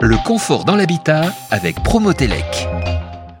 Le confort dans l'habitat avec Promotelec.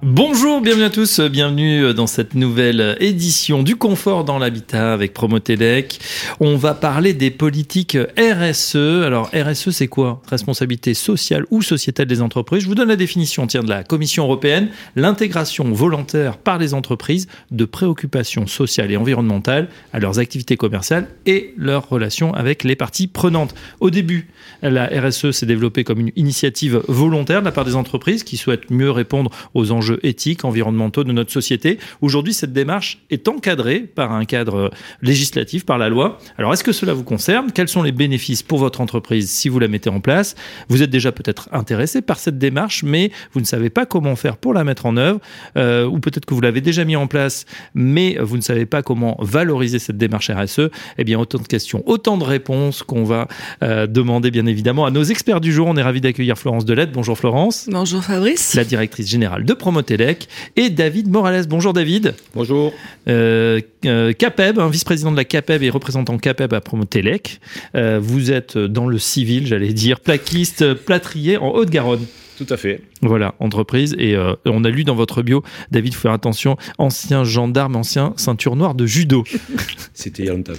Bonjour, bienvenue à tous, bienvenue dans cette nouvelle édition du confort dans l'habitat avec Promotelec. On va parler des politiques RSE. Alors RSE c'est quoi? Responsabilité sociale ou sociétale des entreprises? Je vous donne la définition tiens, de la Commission européenne, l'intégration volontaire par les entreprises de préoccupations sociales et environnementales à leurs activités commerciales et leurs relations avec les parties prenantes. Au début, la RSE s'est développée comme une initiative volontaire de la part des entreprises qui souhaitent mieux répondre aux enjeux éthiques, environnementaux de notre société. Aujourd'hui, cette démarche est encadrée par un cadre législatif, par la loi. Alors, est-ce que cela vous concerne? Quels sont les bénéfices pour votre entreprise si vous la mettez en place? Vous êtes déjà peut-être intéressé par cette démarche, mais vous ne savez pas comment faire pour la mettre en œuvre, euh, ou peut-être que vous l'avez déjà mis en place, mais vous ne savez pas comment valoriser cette démarche RSE. Eh bien, autant de questions, autant de réponses qu'on va euh, demander, bien évidemment, à nos experts du jour. On est ravi d'accueillir Florence Delette. Bonjour Florence. Bonjour Fabrice. La directrice générale de Promo et David Morales. Bonjour David. Bonjour. Euh, euh CAPEB, vice-président de la CAPEB et représentant CAPEB à Promotelec. Euh, vous êtes dans le civil, j'allais dire, plaquiste, plâtrier en Haute-Garonne. Tout à fait. Voilà, entreprise. Et euh, on a lu dans votre bio, David, faut faire attention, ancien gendarme, ancien ceinture noire de judo. C'était il y a longtemps.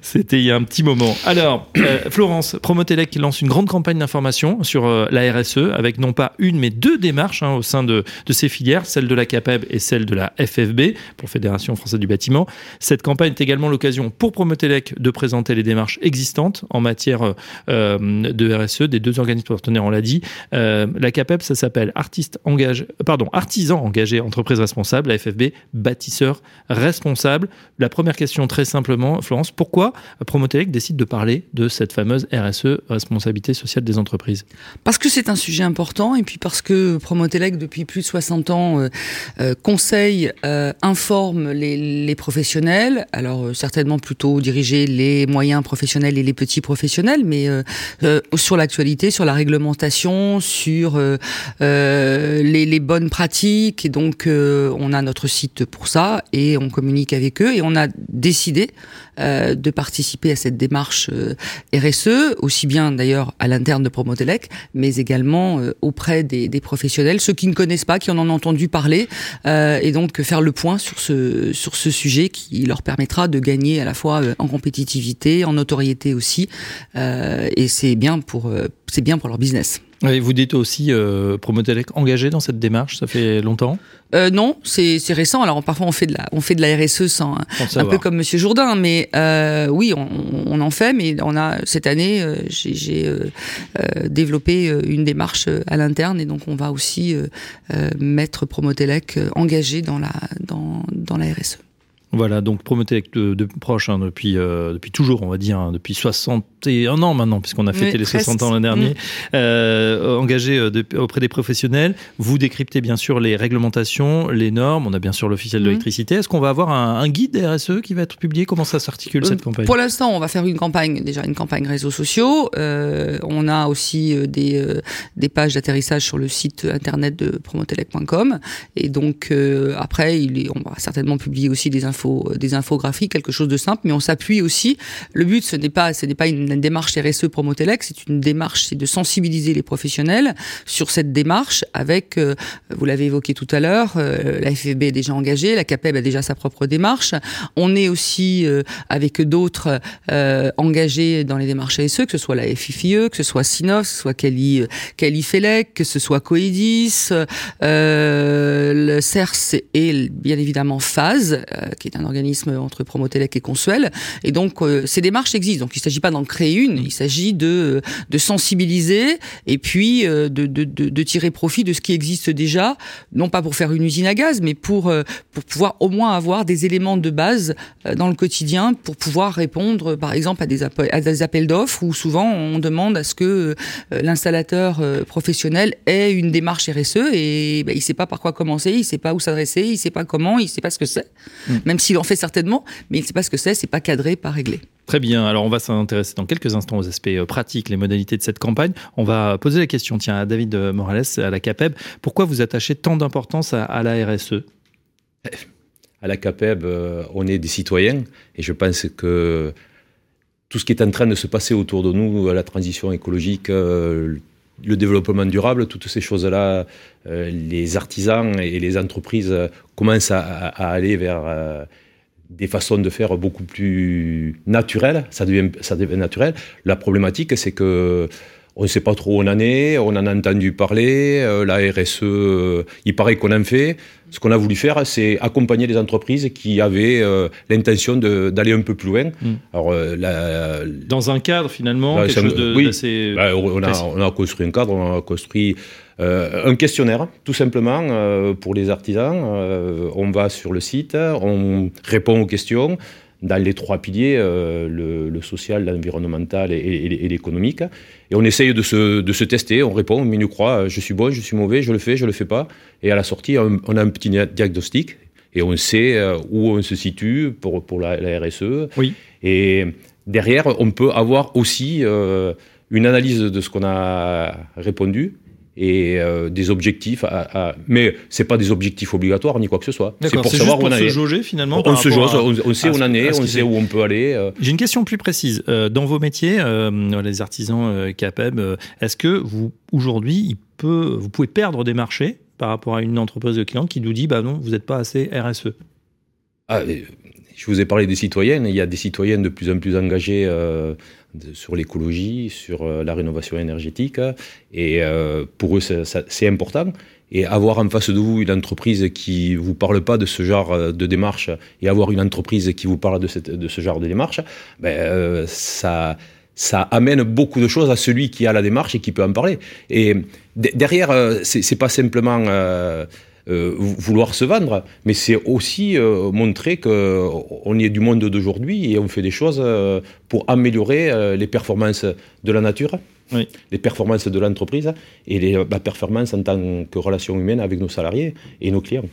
C'était il y a un petit moment. Alors, euh, Florence, Promotelec lance une grande campagne d'information sur euh, la RSE, avec non pas une, mais deux démarches hein, au sein de, de ces filières, celle de la CAPEB et celle de la FFB, pour Fédération Française du Bâtiment. Cette campagne est également l'occasion pour Promotelec de présenter les démarches existantes en matière de RSE des deux organismes partenaires, on l'a dit. la CAPEB ça s'appelle artiste engagé, pardon, artisan engagé, entreprise responsable, la FFB, bâtisseur responsable. La première question, très simplement, Florence, pourquoi Promotelec décide de parler de cette fameuse RSE, responsabilité sociale des entreprises? Parce que c'est un sujet important et puis parce que Promotelec, depuis plus de 60 ans, euh, euh, conseille, euh, informe les, professionnels, alors certainement plutôt diriger les moyens professionnels et les petits professionnels, mais sur l'actualité, sur la réglementation, sur euh, les, les, bonnes pratiques. Et donc, euh, on a notre site pour ça et on communique avec eux. Et on a décidé euh, de participer à cette démarche RSE, aussi bien d'ailleurs à l'interne de Promotelec, mais également auprès des, des, professionnels, ceux qui ne connaissent pas, qui en ont entendu parler, et donc faire le point sur ce sur ce sujet qui leur permettra de gagner à la fois en compétitivité, en notoriété aussi, et c'est bien pour c'est bien pour leur business. Et vous dites aussi euh, Promotelec engagé dans cette démarche, ça fait longtemps? Euh, Non, c'est récent. Alors parfois on fait de la, on fait de la RSE sans, un peu comme Monsieur Jourdain, mais euh, oui, on, on, en fait. Mais on a cette année, euh, j'ai euh, euh, développé une démarche à l'interne et donc on va aussi mettre Promotelec engagé dans la, dans, dans la RSE. Voilà, donc Promotelec de, de proche hein, depuis depuis toujours, on va dire, hein, depuis 60 un an maintenant, puisqu'on a fêté les 60 ans l'an dernier, mm. euh, engagé euh, auprès des professionnels. Vous décryptez bien sûr les réglementations, les normes. On a bien sûr l'officiel de mm. l'électricité. Est-ce qu'on va avoir un, guide RSE qui va être publié? Comment ça s'articule cette euh, campagne? Pour l'instant, on va faire une campagne, déjà une campagne réseaux sociaux. on a aussi des, des pages d'atterrissage sur le site internet de promotelec.com. Et donc, après, il est, on va certainement publier aussi des infos, des infographies, quelque chose de simple, mais on s'appuie aussi. Le but, ce n'est pas, ce n'est pas une une démarche RSE Promotelec, c'est une démarche, c'est de sensibiliser les professionnels sur cette démarche avec, euh, vous l'avez évoqué tout à l'heure, euh, la FFB est déjà engagée, la CAPEB a déjà sa propre démarche. On est aussi euh, avec d'autres engagés dans les démarches RSE, que ce soit la FIFIE, que ce soit Sinos, que ce soit Cali, Fellec, que ce soit Coedis, le CERS et bien évidemment FAS, qui est un organisme entre Promotelec et Consuel. Et donc, ces démarches existent. Donc, il ne s'agit pas d'en créer une. Il s'agit de, de sensibiliser et puis euh, de, de, de, tirer profit de ce qui existe déjà, non pas pour faire une usine à gaz, mais pour, euh, pour pouvoir au moins avoir des éléments de base euh, dans le quotidien pour pouvoir répondre, par exemple, à des, appels, à des appels d'offres où souvent on demande à ce que l'installateur professionnel ait une démarche RSE et ben, il sait pas par quoi commencer, il sait pas où s'adresser, il sait pas comment, il sait pas ce que c'est, mmh. même s'il en fait certainement, mais il sait pas ce que c'est, c'est pas cadré, pas réglé. Très bien. Alors, on va s'intéresser dans quelques instants aux aspects euh, pratiques, les modalités de cette campagne. On va poser la question, tiens, à David euh, Morales, à la CAPEB. Pourquoi vous attachez tant d'importance à, la RSE À la CAPEB, euh, on est des citoyens et je pense que tout ce qui est en train de se passer autour de nous, la transition écologique, le développement durable, toutes ces choses-là, euh, les artisans et les entreprises commencent à, aller vers des façons de faire beaucoup plus naturelles. Ça devient naturel. La problématique, c'est que on ne sait pas trop où on en est, on en a entendu parler, euh, la RSE, euh, il paraît qu'on en fait. Ce qu'on a voulu faire, c'est accompagner les entreprises qui avaient euh, l'intention d'aller un peu plus loin. Mm. Alors, Dans un cadre, finalement, quelque chose d'assez... Bah, on, a, on, a, construit un cadre, on a construit un questionnaire, tout simplement, pour les artisans. on va sur le site, on répond aux questions dans les trois piliers, euh, le, social, l'environnemental et, l'économique. Et on essaye de se, de se, tester, on répond, mais nous croit, je suis bon, je suis mauvais, je le fais, je le fais pas. Et à la sortie, on, a un petit diagnostic et on sait euh, où on se situe pour, pour la, RSE. Oui. Et derrière, on peut avoir aussi euh, une analyse de ce qu'on a répondu et euh, des objectifs. À, Mais ce pas des objectifs obligatoires ni quoi que ce soit. C'est pour savoir où on se jauger finalement. On se jauge, on, sait où on en est, on sait où on peut aller. Euh. J'ai une question plus précise. Euh, dans vos métiers, les artisans CAPEB, est-ce que vous aujourd'hui, vous pouvez perdre des marchés par rapport à une entreprise de clients qui nous dit bah non, vous n'êtes pas assez RSE ah, Je vous ai parlé des citoyennes. Il y a des citoyennes de plus en plus engagées sur l'écologie, sur euh, la rénovation énergétique. Et euh, pour eux, c'est important. Et avoir en face de vous une entreprise qui vous parle pas de ce genre euh, de démarche et avoir une entreprise qui vous parle de, cette, de ce genre de démarche, ben, ça, ça amène beaucoup de choses à celui qui a la démarche et qui peut en parler. Et derrière, c'est pas simplement vouloir se vendre, mais c'est aussi euh, montrer qu'on est du monde d'aujourd'hui et on fait des choses euh, pour améliorer les performances de la nature, les performances de l'entreprise et les, la performance en tant que relation humaine avec nos salariés et nos clients.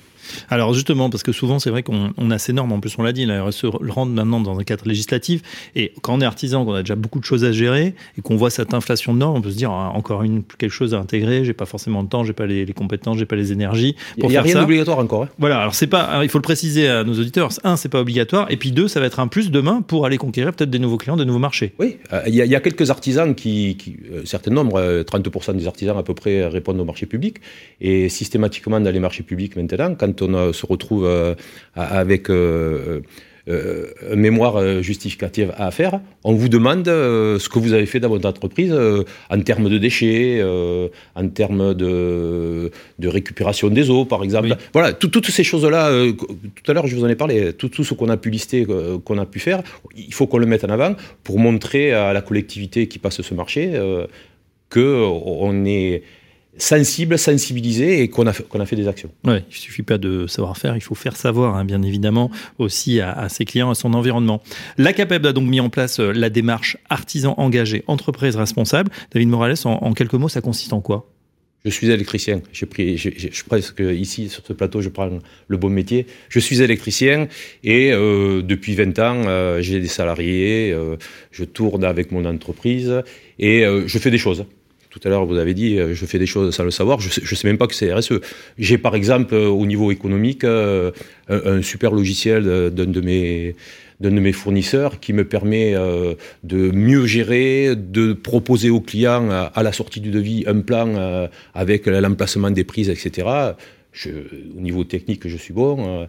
Alors justement, parce que souvent c'est vrai qu'on a ces normes, en plus on l'a dit, la RSE rentre maintenant dans un cadre législatif, et quand on est artisan, qu'on a déjà beaucoup de choses à gérer, et qu'on voit cette inflation de normes, on peut se dire, ah, encore une, quelque chose à intégrer, j'ai pas forcément le temps, j'ai pas les, les compétences, j'ai pas les énergies. Il n'y a, rien d'obligatoire encore. Hein. Voilà, alors c'est pas, il faut le préciser à nos auditeurs, un, c'est pas obligatoire, et puis deux, ça va être un plus demain pour aller conquérir peut-être des nouveaux clients, de nouveaux marchés. Oui, euh, il y, a quelques artisans qui, qui euh, certain nombre, 30% euh, des artisans à peu près répondent au marché public, et systématiquement dans les marchés publics maintenant, quand on se retrouve euh, avec euh, euh, mémoire justificative à faire, on vous demande ce que vous avez fait dans votre entreprise en termes de déchets, en termes de, de, récupération des eaux, par exemple. Voilà, toutes ces choses-là, tout à l'heure je vous en ai parlé, tout, tout ce qu'on a pu lister, qu'on a pu faire, il faut qu'on le mette en avant pour montrer à la collectivité qui passe ce marché qu'on est sensible, sensibilisé et qu'on a, qu'on a fait des actions. Ouais, il ne suffit pas de savoir faire, il faut faire savoir, hein, bien évidemment, aussi à, ses clients, à son environnement. La CAPEB a donc mis en place euh, la démarche artisan engagé, entreprise responsable. David Morales, en, quelques mots, ça consiste en quoi? Je suis électricien. J'ai pris, je, je, presque ici sur ce plateau, je prends le bon métier. Je suis électricien et euh, depuis 20 ans, euh, j'ai des salariés. je tourne avec mon entreprise et je fais des choses. Tout à l'heure, vous avez dit, euh, je fais des choses sans le savoir. Je ne sais, même pas que c'est RSE. J'ai par exemple, euh, au niveau économique, euh, un, super logiciel d'un de mes d'un de mes fournisseurs qui me permet de mieux gérer, de proposer aux clients à, la sortie du devis un plan avec l'emplacement des prises, etc. au niveau technique, je suis bon.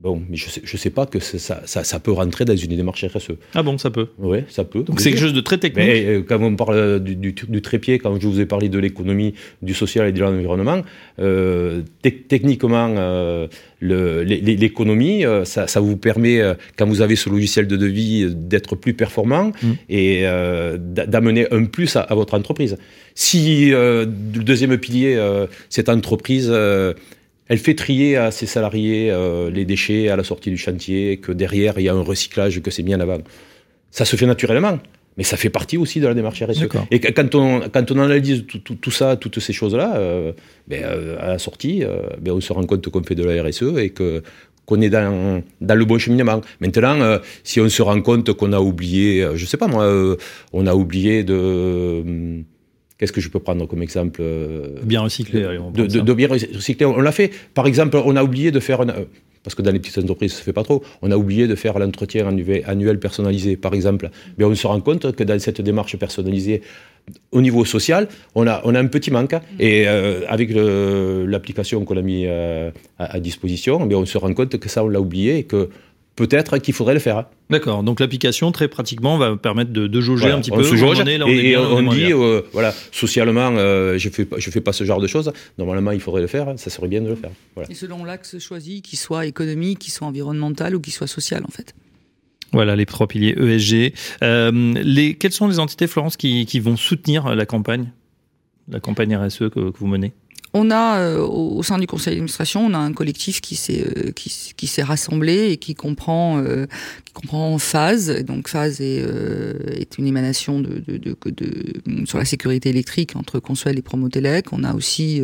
Bon, mais je sais, je sais pas que ça, ça, ça, peut rentrer dans une démarche RSE. Ah bon, ça peut Oui, ça peut. Donc c'est quelque chose de très technique. Mais, euh, quand on parle du, du, du, trépied, quand je vous ai parlé de l'économie, du social et de l'environnement, euh, techniquement, euh, l'économie, euh, ça, ça, vous permet, quand vous avez ce logiciel de devis, d'être plus performant mm. et d'amener un plus à, à, votre entreprise. Si le deuxième pilier, cette entreprise elle fait trier à ses salariés euh, les déchets à la sortie du chantier, que derrière il y a un recyclage, que c'est bien avant. Ça se fait naturellement, mais ça fait partie aussi de la démarche RSE. Et quand on, quand on analyse tout, ça, toutes ces choses-là, euh, ben, euh, à la sortie, ben, on se rend compte qu'on fait de la RSE et que qu'on est dans, dans, le bon cheminement. Maintenant, si on se rend compte qu'on a oublié, je sais pas moi, on a oublié de Qu'est-ce que je peux prendre comme exemple euh, Bien recyclé. De, de, bien recyclé. On l'a fait. Par exemple, on a oublié de faire, parce que dans les petites entreprises, ça ne se fait pas trop, on a oublié de faire l'entretien annuel personnalisé, par exemple. Mais on se rend compte que dans cette démarche personnalisée, au niveau social, on a, on a un petit manque. Et euh, avec l'application qu'on a mis à, à, disposition, mais on se rend compte que ça, on l'a oublié et que peut-être qu'il faudrait le faire. D'accord. Donc l'application, très pratiquement, va permettre de, de jauger un petit on peu. Se jauge, et, on, dit, euh, voilà, socialement, euh, je fais je fais pas ce genre de choses. Normalement, il faudrait le faire. Ça serait bien de le faire. Et selon l'axe choisi, qu'il soit économique, qu'il soit environnemental ou qu'il soit social, en fait. Voilà les trois piliers ESG. Euh, les, quelles sont les entités, Florence, qui, qui, vont soutenir la campagne, la campagne RSE que, que vous menez? On a euh, au sein du conseil d'administration, on a un collectif qui s'est euh, qui, s'est rassemblé et qui comprend euh, qui comprend phase. Donc phase est, est une émanation de, sur la sécurité électrique entre Consuel et Promotelec. On a aussi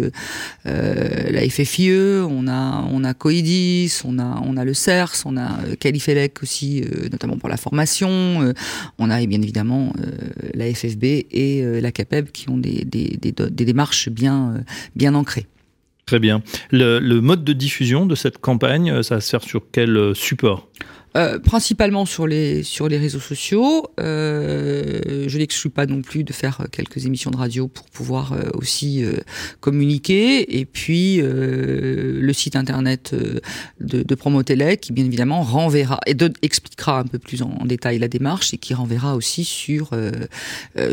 la FFIE, on a on a Coidis, on a on a le CERS, on a Califelec aussi, notamment pour la formation. on a bien évidemment la FFB et la CAPEB qui ont des, des démarches bien bien Très bien. Le, le, mode de diffusion de cette campagne, euh, ça va se faire sur quel euh, support? Euh, principalement sur les sur les réseaux sociaux. Euh, je n'exclus pas non plus de faire quelques émissions de radio pour pouvoir euh, aussi euh, communiquer. Et puis le site internet de, de Promotélec qui bien évidemment renverra et expliquera un peu plus en, détail la démarche et qui renverra aussi sur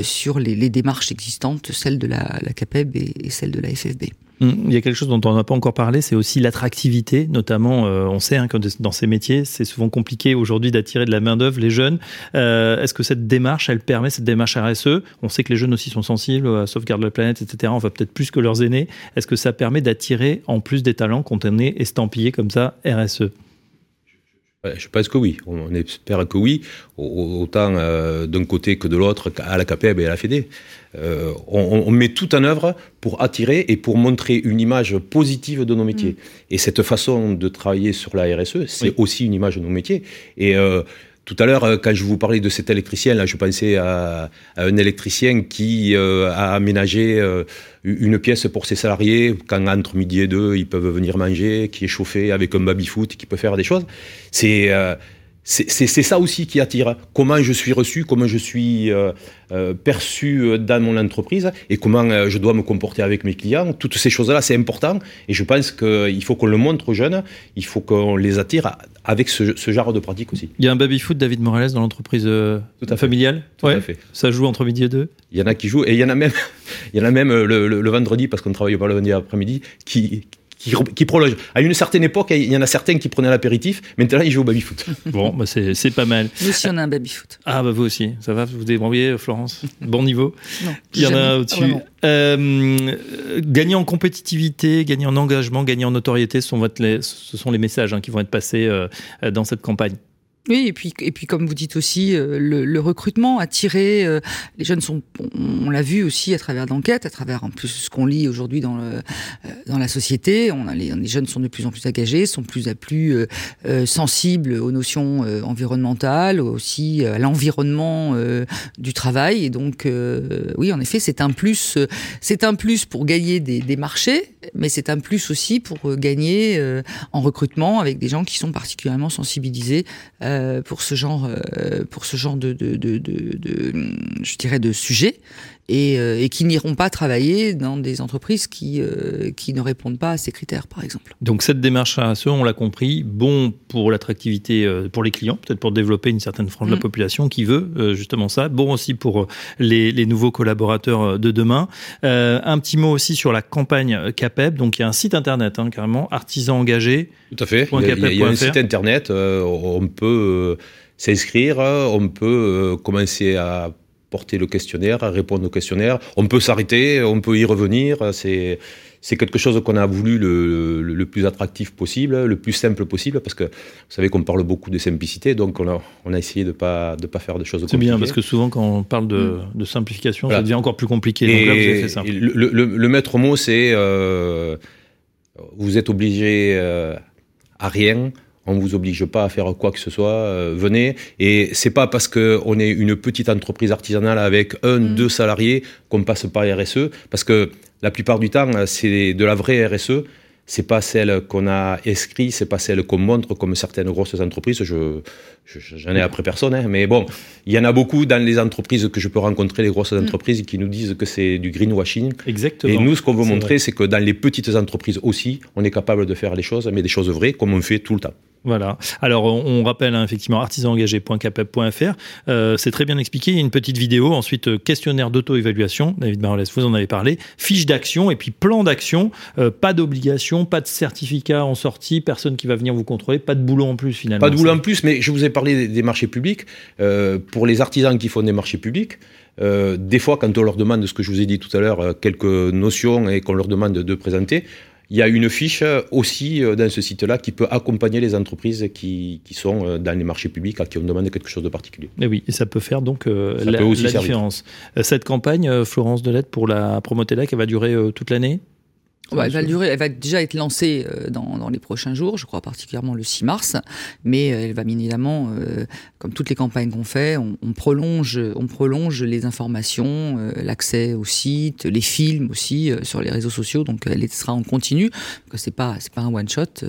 sur les, les, démarches existantes, celles de la, la CAPEB et, et celles de la FFB. Hum, il y a quelque chose dont on n'a pas encore parlé, c'est aussi l'attractivité, notamment, euh, on sait hein, que dans ces métiers, c'est souvent compliqué aujourd'hui d'attirer de la main-d'œuvre, les jeunes. Euh, Est-ce que cette démarche, elle permet, cette démarche RSE On sait que les jeunes aussi sont sensibles à sauvegarde de la planète, etc. On va peut-être plus que leurs aînés. Est-ce que ça permet d'attirer en plus des talents quand on est comme ça RSE je pense que oui. On espère que oui, autant euh, d'un côté que de l'autre, à la CAPEB et à la FEDE. Euh, on, on, met tout en œuvre pour attirer et pour montrer une image positive de nos métiers. Mmh. Et cette façon de travailler sur la RSE, c'est oui. aussi une image de nos métiers. Et euh, tout à l'heure, quand je vous parlais de cet électricien, là, je pensais à, un électricien qui euh, a aménagé euh, une pièce pour ses salariés, quand entre midi et deux, ils peuvent venir manger, qui est chauffé avec un baby-foot, qui peut faire des choses. C'est euh, c'est ça aussi qui attire. Comment je suis reçu, comment je suis euh, euh, perçu dans mon entreprise et comment euh, je dois me comporter avec mes clients. Toutes ces choses-là, c'est important. Et je pense qu'il faut qu'on le montre aux jeunes, il faut qu'on les attire avec ce, ce, genre de pratique aussi. Il y a un baby-foot David Morales dans l'entreprise familiale? Tout ouais. à fait. Ça joue entre midi et deux? Il y en a qui jouent. Et il y en a même, il y en a même le, le, le vendredi, parce qu'on ne travaille pas le vendredi après-midi, qui qui, qui prolonge. À une certaine époque, il y en a certains qui prenaient l'apéritif. Maintenant, ils jouent au baby-foot. Bon, bah c'est pas mal. Nous aussi, on a un baby-foot. Ah, bah vous aussi. Ça va, vous vous débrouillez, Florence? Bon niveau? Non. Il y en a au-dessus. Ah, euh, gagner en compétitivité, gagner en engagement, gagner en notoriété, ce sont, votre, ce sont les messages hein, qui vont être passés euh, dans cette campagne. Oui, et puis et puis comme vous dites aussi, euh, le, le, recrutement, attirer euh, les jeunes sont, on, l'a vu aussi à travers d'enquêtes, à travers en plus ce qu'on lit aujourd'hui dans le, euh, dans la société. On a les, les, jeunes sont de plus en plus engagés, sont plus à plus euh, sensibles aux notions environnementales, aussi à l'environnement du travail. Et donc oui, en effet, c'est un plus, c'est un plus pour gagner des, des marchés, mais c'est un plus aussi pour gagner en recrutement avec des gens qui sont particulièrement sensibilisés. Euh, pour ce genre, euh, pour ce genre de, de, de, de, je dirais, de sujet, et, euh, et qui n'iront pas travailler dans des entreprises qui, euh, qui ne répondent pas à ces critères, par exemple. Donc cette démarche RSE, on l'a compris, bon pour l'attractivité pour les clients, peut-être pour développer une certaine frange mmh. de la population qui veut justement ça, bon aussi pour les, les nouveaux collaborateurs de demain. un petit mot aussi sur la campagne CAPEB, donc il y a un site internet hein, carrément, artisan engagé. Tout à fait, il y a, il y a un site internet, on peut s'inscrire, on peut commencer à porter le questionnaire, à répondre au questionnaire. On peut s'arrêter, on peut y revenir. C'est c'est quelque chose qu'on a voulu le, le, le, plus attractif possible, le plus simple possible, parce que vous savez qu'on parle beaucoup de simplicité, donc on a, on a essayé de ne pas, de pas faire de choses compliquées. C'est bien, parce que souvent quand on parle de, mmh. de simplification, voilà. ça devient encore plus compliqué. Et, donc là, vous avez fait simple. Le, le, maître mot, c'est euh, vous êtes obligé euh, à rien, on vous oblige pas à faire quoi que ce soit, euh, venez. Et c'est pas parce que on est une petite entreprise artisanale avec un, mmh. deux salariés qu'on passe pas RSE, parce que la plupart du temps, c'est de la vraie RSE. c'est pas celle qu'on a inscrite, c'est pas celle qu'on montre comme certaines grosses entreprises. Je, j'en ai après personne, hein. mais bon, il y en a beaucoup dans les entreprises que je peux rencontrer, les grosses mm. entreprises, qui nous disent que c'est du greenwashing. Exactement. Et nous, ce qu'on veut montrer, c'est que dans les petites entreprises aussi, on est capable de faire les choses, mais des choses vraies, comme on fait tout le temps. Voilà. Alors, on, rappelle hein, effectivement artisanengagé.capep.fr. Euh, c'est très bien expliqué. Il y a une petite vidéo. Ensuite, euh, questionnaire d'auto-évaluation. David Marolès, vous en avez parlé. Fiche d'action et puis plan d'action. Euh, pas d'obligation, pas de certificat en sortie, personne qui va venir vous contrôler, pas de boulot en plus finalement. Pas de boulot en plus, mais je vous ai parlé des, marchés publics. pour les artisans qui font des marchés publics, des fois, quand on leur demande ce que je vous ai dit tout à l'heure, quelques notions et qu'on leur demande de présenter, il y a une fiche aussi euh, dans ce site-là qui peut accompagner les entreprises qui, qui, sont euh, dans les marchés publics à qui on demande quelque chose de particulier. Et oui, et ça peut faire donc euh, la, différence. Cette campagne, Florence Delette, pour la Promotelec, elle va durer toute l'année? Elle, va durer, elle va déjà être lancée euh, dans, dans, les prochains jours, je crois particulièrement le 6 mars, mais euh, elle va bien évidemment, euh, comme toutes les campagnes qu'on fait, on, on, prolonge, on prolonge les informations, l'accès au site, les films aussi sur les réseaux sociaux, donc elle sera en continu. Que c'est pas c'est pas un one shot,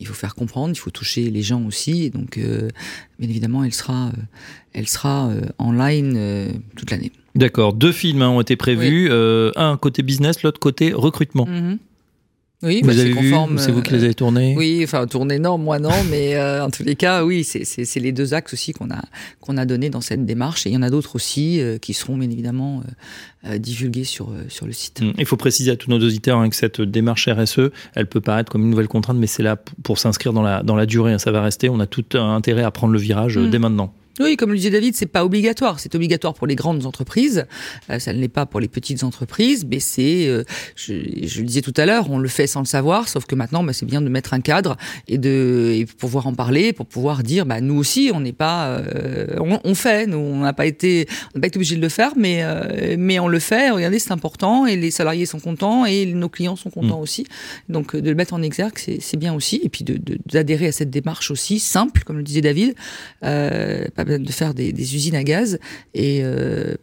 il faut faire comprendre, il faut toucher les gens aussi, et donc bien évidemment elle sera elle sera en ligne toute l'année. D'accord. Deux films hein, ont été prévus. Euh, un côté business, l'autre côté recrutement. Mhm. Oui, vous bah, avez vu C'est vous qui les avez tournés? Oui, enfin tournés non, moi non, mais euh, en tous les cas, oui, c'est les deux axes aussi qu'on a qu'on a donné dans cette démarche. Et il y en a d'autres aussi euh, qui seront bien évidemment divulgués sur sur le site. Il faut préciser à tous nos auditeurs hein, que cette démarche RSE, elle peut paraître comme une nouvelle contrainte, mais c'est là pour s'inscrire dans la dans la durée. Hein, ça va rester. On a tout intérêt à prendre le virage mm. dès maintenant. Oui, comme le disait David, c'est pas obligatoire. C'est obligatoire pour les grandes entreprises. Euh, ça ne l'est pas pour les petites entreprises, mais c'est, euh, je, je, le disais tout à l'heure, on le fait sans le savoir. Sauf que maintenant, bah, c'est bien de mettre un cadre et de et pouvoir en parler, pour pouvoir dire, bah nous aussi, on n'est pas, euh, on, on, fait. Nous, on n'a pas été, on n'a pas été obligé de le faire, mais mais on le fait. Regardez, c'est important et les salariés sont contents et nos clients sont contents mmh. aussi. Donc de le mettre en exergue, c'est bien aussi. Et puis de d'adhérer à cette démarche aussi simple, comme le disait David. Euh, de faire des, usines à gaz. Et, euh,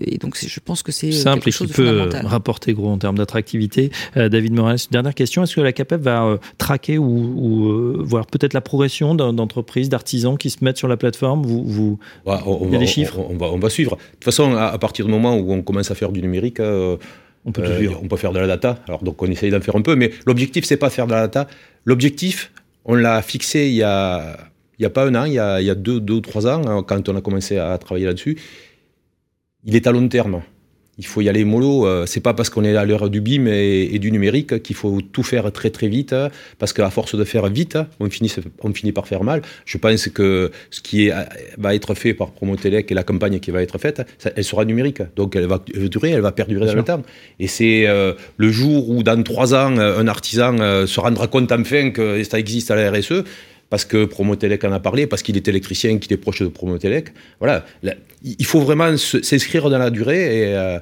et donc, je pense que c'est simple et qui peut rapporter gros en termes d'attractivité. Euh, David Morales, dernière question est-ce que la CAPEP va euh, traquer ou, voir peut-être la progression d'entreprises, d'artisans qui se mettent sur la plateforme? Vous, vous... Il y a des chiffres? on, va, on va suivre. De toute façon, à, partir du moment où on commence à faire du numérique, on peut, on peut faire de la data. Alors donc on essaye d'en faire un peu, mais l'objectif c'est pas faire de la data. L'objectif, on l'a fixé il y a il n'y a pas un an, il y a, deux, deux ou trois ans, hein, quand on a commencé à travailler là-dessus, il est à long terme. Il faut y aller mollo. Euh, c'est pas parce qu'on est à l'heure du BIM et, du numérique qu'il faut tout faire très très vite, parce qu'à force de faire vite, on finit, on finit par faire mal. Je pense que ce qui va être fait par Promotelec et la campagne qui va être faite, elle sera numérique. Donc elle va durer, elle va perdurer dans le temps. Et c'est euh, le jour où dans trois ans, un artisan euh, se rendra compte enfin que ça existe à la RSE parce que Promotelec en a parlé, parce qu'il est électricien, qu'il est proche de Promotelec. Voilà, il faut vraiment s'inscrire dans la durée et euh,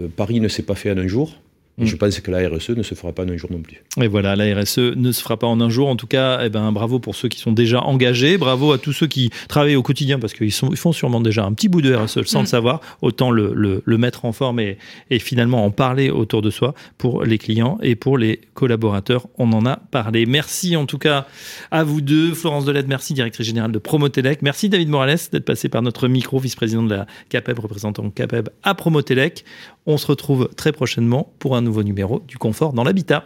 euh, Paris ne s'est pas fait en un jour. Mm. Je pense que la RSE ne se fera pas en un jour non plus. Et voilà, la RSE ne se fera pas en un jour. En tout cas, eh ben, bravo pour ceux qui sont déjà engagés. Bravo à tous ceux qui travaillent au quotidien parce qu'ils ils font sûrement déjà un petit bout de RSE sans le mm. savoir. Autant le, le, mettre en forme et, et, finalement en parler autour de soi pour les clients et pour les collaborateurs. On en a parlé. Merci en tout cas à vous deux. Florence Delette, merci, directrice générale de Promotelec. Merci David Morales d'être passé par notre micro, vice-président de la CAPEB, représentant CAPEB à Promotelec. On se retrouve très prochainement pour nouveau numéro du Confort dans l'habitat.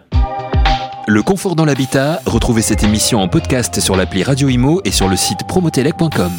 Le Confort dans l'habitat, retrouvez cette émission en podcast sur l'appli Radio Imo et sur le site promotelec.com.